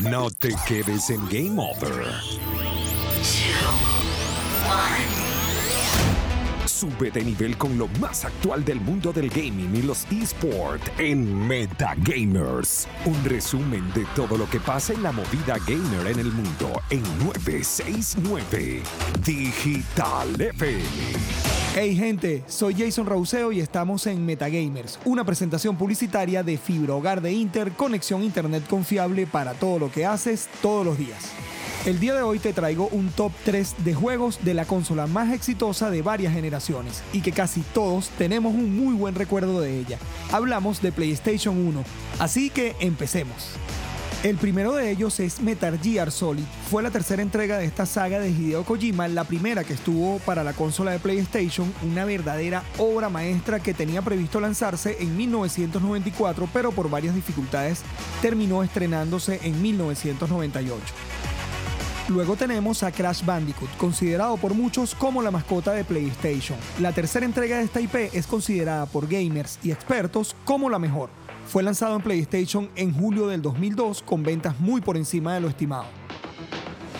No te quedes en Game Over. Sube de nivel con lo más actual del mundo del gaming y los esports en Metagamers. Un resumen de todo lo que pasa en la movida gamer en el mundo en 969 Digital FM. Hey gente, soy Jason Rauseo y estamos en Metagamers, una presentación publicitaria de Fibra Hogar de Inter, conexión internet confiable para todo lo que haces todos los días. El día de hoy te traigo un top 3 de juegos de la consola más exitosa de varias generaciones y que casi todos tenemos un muy buen recuerdo de ella. Hablamos de PlayStation 1, así que empecemos. El primero de ellos es Metal Gear Solid. Fue la tercera entrega de esta saga de Hideo Kojima, la primera que estuvo para la consola de PlayStation, una verdadera obra maestra que tenía previsto lanzarse en 1994, pero por varias dificultades terminó estrenándose en 1998. Luego tenemos a Crash Bandicoot, considerado por muchos como la mascota de PlayStation. La tercera entrega de esta IP es considerada por gamers y expertos como la mejor. Fue lanzado en PlayStation en julio del 2002 con ventas muy por encima de lo estimado.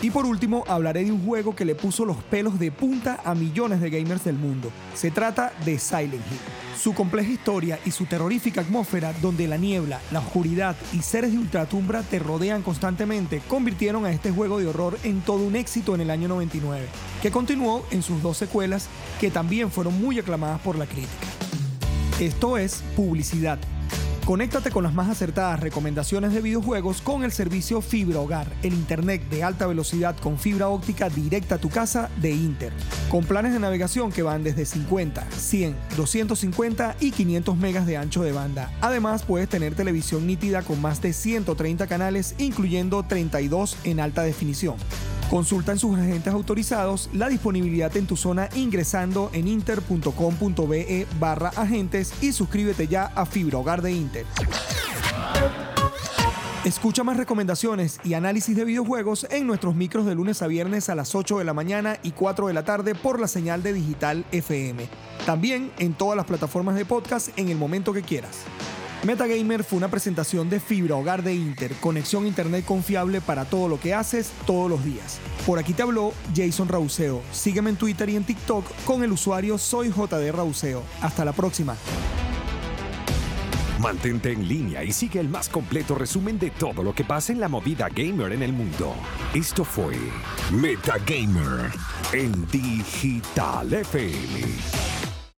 Y por último, hablaré de un juego que le puso los pelos de punta a millones de gamers del mundo. Se trata de Silent Hill. Su compleja historia y su terrorífica atmósfera, donde la niebla, la oscuridad y seres de ultratumbra te rodean constantemente, convirtieron a este juego de horror en todo un éxito en el año 99, que continuó en sus dos secuelas, que también fueron muy aclamadas por la crítica. Esto es publicidad Conéctate con las más acertadas recomendaciones de videojuegos con el servicio Fibra Hogar, el internet de alta velocidad con fibra óptica directa a tu casa de Inter, con planes de navegación que van desde 50, 100, 250 y 500 megas de ancho de banda. Además, puedes tener televisión nítida con más de 130 canales, incluyendo 32 en alta definición. Consulta en sus agentes autorizados la disponibilidad en tu zona ingresando en inter.com.be barra agentes y suscríbete ya a Fibra Hogar de Inter. Escucha más recomendaciones y análisis de videojuegos en nuestros micros de lunes a viernes a las 8 de la mañana y 4 de la tarde por la señal de Digital FM. También en todas las plataformas de podcast en el momento que quieras. Metagamer fue una presentación de fibra hogar de Inter, conexión internet confiable para todo lo que haces todos los días. Por aquí te habló Jason Rauseo. Sígueme en Twitter y en TikTok con el usuario Soy JD Rauseo. Hasta la próxima. Mantente en línea y sigue el más completo resumen de todo lo que pasa en la movida gamer en el mundo. Esto fue Metagamer en Digital FM.